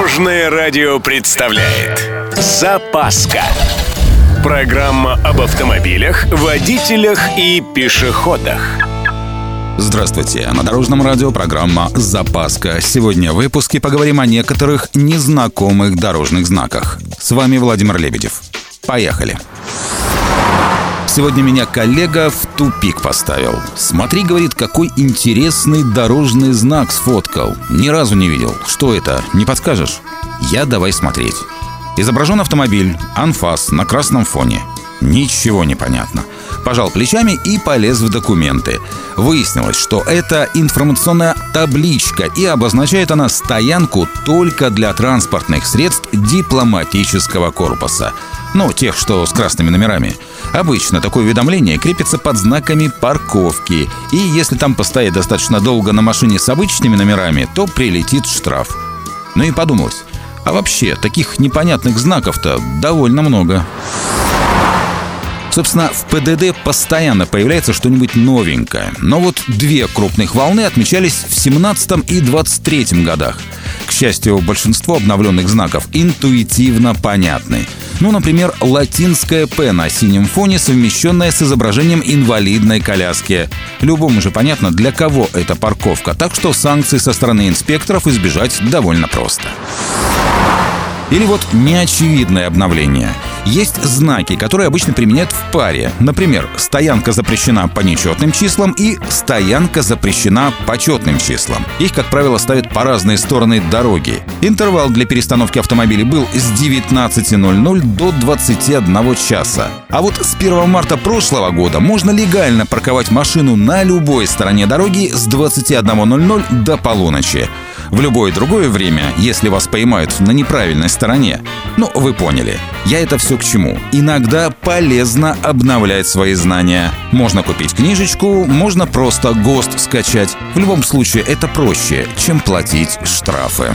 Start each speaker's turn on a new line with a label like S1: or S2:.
S1: Дорожное радио представляет Запаска Программа об автомобилях, водителях и пешеходах
S2: Здравствуйте! На Дорожном радио программа «Запаска». Сегодня в выпуске поговорим о некоторых незнакомых дорожных знаках. С вами Владимир Лебедев. Поехали! Сегодня меня коллега в тупик поставил. Смотри, говорит, какой интересный дорожный знак сфоткал. Ни разу не видел. Что это? Не подскажешь? Я давай смотреть. Изображен автомобиль, анфас на красном фоне. Ничего не понятно. Пожал плечами и полез в документы. Выяснилось, что это информационная табличка, и обозначает она стоянку только для транспортных средств дипломатического корпуса. Ну, тех, что с красными номерами. Обычно такое уведомление крепится под знаками парковки, и если там постоять достаточно долго на машине с обычными номерами, то прилетит штраф. Ну и подумалось, а вообще таких непонятных знаков-то довольно много. Собственно, в ПДД постоянно появляется что-нибудь новенькое. Но вот две крупных волны отмечались в 17 и 23 годах. К счастью, большинство обновленных знаков интуитивно понятны. Ну, например, латинское «П» на синем фоне, совмещенное с изображением инвалидной коляски. Любому же понятно, для кого эта парковка, так что санкций со стороны инспекторов избежать довольно просто. Или вот неочевидное обновление. Есть знаки, которые обычно применяют в паре. Например, стоянка запрещена по нечетным числам и стоянка запрещена по четным числам. Их, как правило, ставят по разные стороны дороги. Интервал для перестановки автомобилей был с 19.00 до 21 часа. А вот с 1 марта прошлого года можно легально парковать машину на любой стороне дороги с 21.00 до полуночи в любое другое время, если вас поймают на неправильной стороне. Ну, вы поняли. Я это все к чему. Иногда полезно обновлять свои знания. Можно купить книжечку, можно просто ГОСТ скачать. В любом случае, это проще, чем платить штрафы.